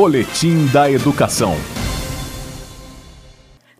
Boletim da Educação.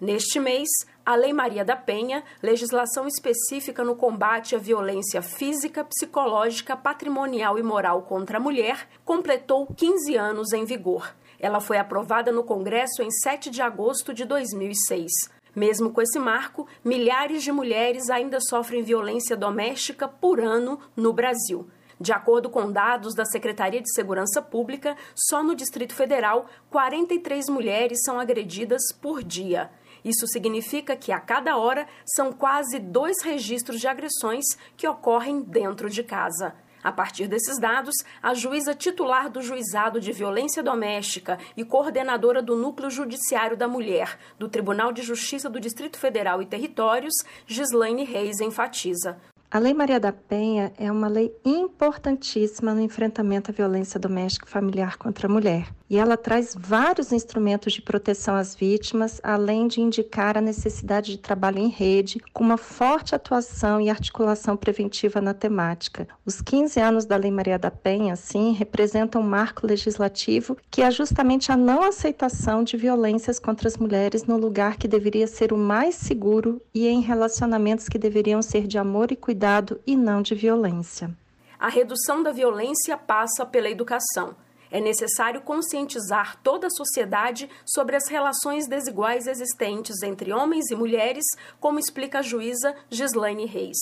Neste mês, a Lei Maria da Penha, legislação específica no combate à violência física, psicológica, patrimonial e moral contra a mulher, completou 15 anos em vigor. Ela foi aprovada no Congresso em 7 de agosto de 2006. Mesmo com esse marco, milhares de mulheres ainda sofrem violência doméstica por ano no Brasil. De acordo com dados da Secretaria de Segurança Pública, só no Distrito Federal, 43 mulheres são agredidas por dia. Isso significa que a cada hora são quase dois registros de agressões que ocorrem dentro de casa. A partir desses dados, a juíza titular do Juizado de Violência Doméstica e coordenadora do Núcleo Judiciário da Mulher do Tribunal de Justiça do Distrito Federal e Territórios, Gislaine Reis, enfatiza. A Lei Maria da Penha é uma lei importantíssima no enfrentamento à violência doméstica e familiar contra a mulher. E ela traz vários instrumentos de proteção às vítimas, além de indicar a necessidade de trabalho em rede, com uma forte atuação e articulação preventiva na temática. Os 15 anos da Lei Maria da Penha, assim, representam um marco legislativo que é justamente a não aceitação de violências contra as mulheres no lugar que deveria ser o mais seguro e em relacionamentos que deveriam ser de amor e cuidado cuidado e não de violência. A redução da violência passa pela educação. É necessário conscientizar toda a sociedade sobre as relações desiguais existentes entre homens e mulheres, como explica a juíza Gislaine Reis.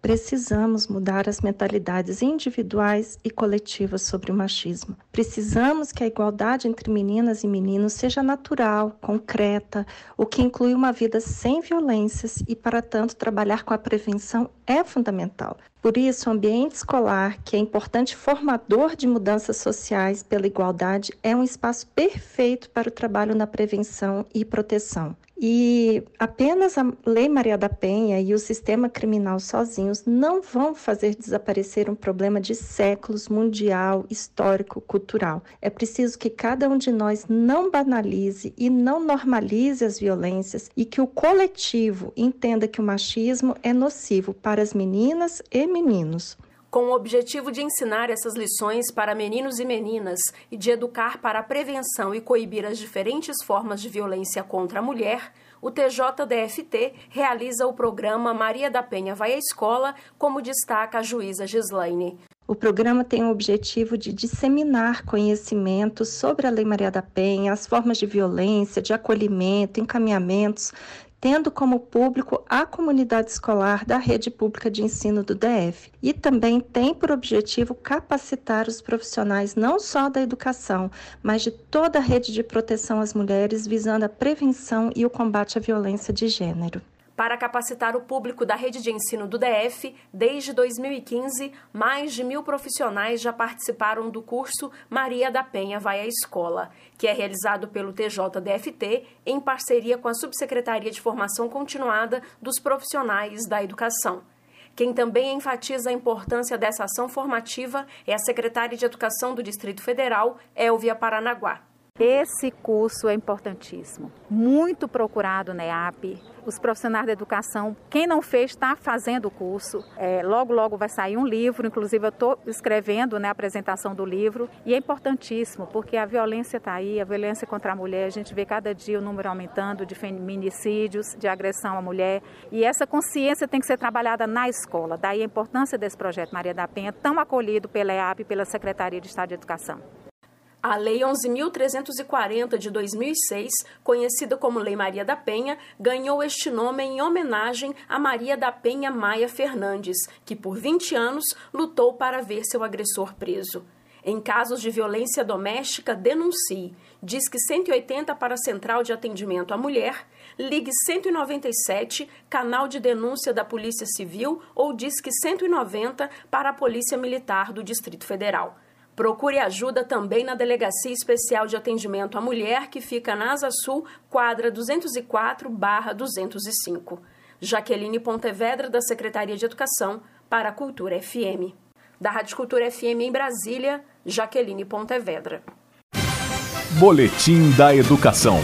Precisamos mudar as mentalidades individuais e coletivas sobre o machismo. Precisamos que a igualdade entre meninas e meninos seja natural, concreta, o que inclui uma vida sem violências e, para tanto, trabalhar com a prevenção é fundamental. Por isso, o ambiente escolar, que é importante formador de mudanças sociais pela igualdade, é um espaço perfeito para o trabalho na prevenção e proteção. E apenas a Lei Maria da Penha e o sistema criminal sozinhos não vão fazer desaparecer um problema de séculos mundial, histórico, cultural. É preciso que cada um de nós não banalize e não normalize as violências e que o coletivo entenda que o machismo é nocivo para as meninas e meninos. Com o objetivo de ensinar essas lições para meninos e meninas e de educar para a prevenção e coibir as diferentes formas de violência contra a mulher, o TJDFT realiza o programa Maria da Penha Vai à Escola, como destaca a juíza Gislaine. O programa tem o objetivo de disseminar conhecimento sobre a Lei Maria da Penha, as formas de violência, de acolhimento, encaminhamentos tendo como público a comunidade escolar da rede pública de ensino do DF. E também tem por objetivo capacitar os profissionais não só da educação, mas de toda a rede de proteção às mulheres, visando a prevenção e o combate à violência de gênero. Para capacitar o público da rede de ensino do DF, desde 2015, mais de mil profissionais já participaram do curso Maria da Penha Vai à Escola, que é realizado pelo TJDFT em parceria com a Subsecretaria de Formação Continuada dos Profissionais da Educação. Quem também enfatiza a importância dessa ação formativa é a secretária de Educação do Distrito Federal, Elvia Paranaguá. Esse curso é importantíssimo, muito procurado na EAP. Os profissionais da educação, quem não fez, está fazendo o curso. É, logo, logo vai sair um livro, inclusive eu estou escrevendo né, a apresentação do livro. E é importantíssimo, porque a violência está aí, a violência contra a mulher, a gente vê cada dia o número aumentando de feminicídios, de agressão à mulher. E essa consciência tem que ser trabalhada na escola. Daí a importância desse projeto Maria da Penha, tão acolhido pela EAP e pela Secretaria de Estado de Educação. A Lei 11.340 de 2006, conhecida como Lei Maria da Penha, ganhou este nome em homenagem a Maria da Penha Maia Fernandes, que por 20 anos lutou para ver seu agressor preso. Em casos de violência doméstica, denuncie. Disque 180 para a Central de Atendimento à Mulher, ligue 197, canal de denúncia da Polícia Civil ou Disque 190 para a Polícia Militar do Distrito Federal. Procure ajuda também na Delegacia Especial de Atendimento à Mulher, que fica na Asa Sul, quadra 204-205. Jaqueline Pontevedra, da Secretaria de Educação, para a Cultura FM. Da Rádio Cultura FM em Brasília, Jaqueline Pontevedra. Boletim da Educação.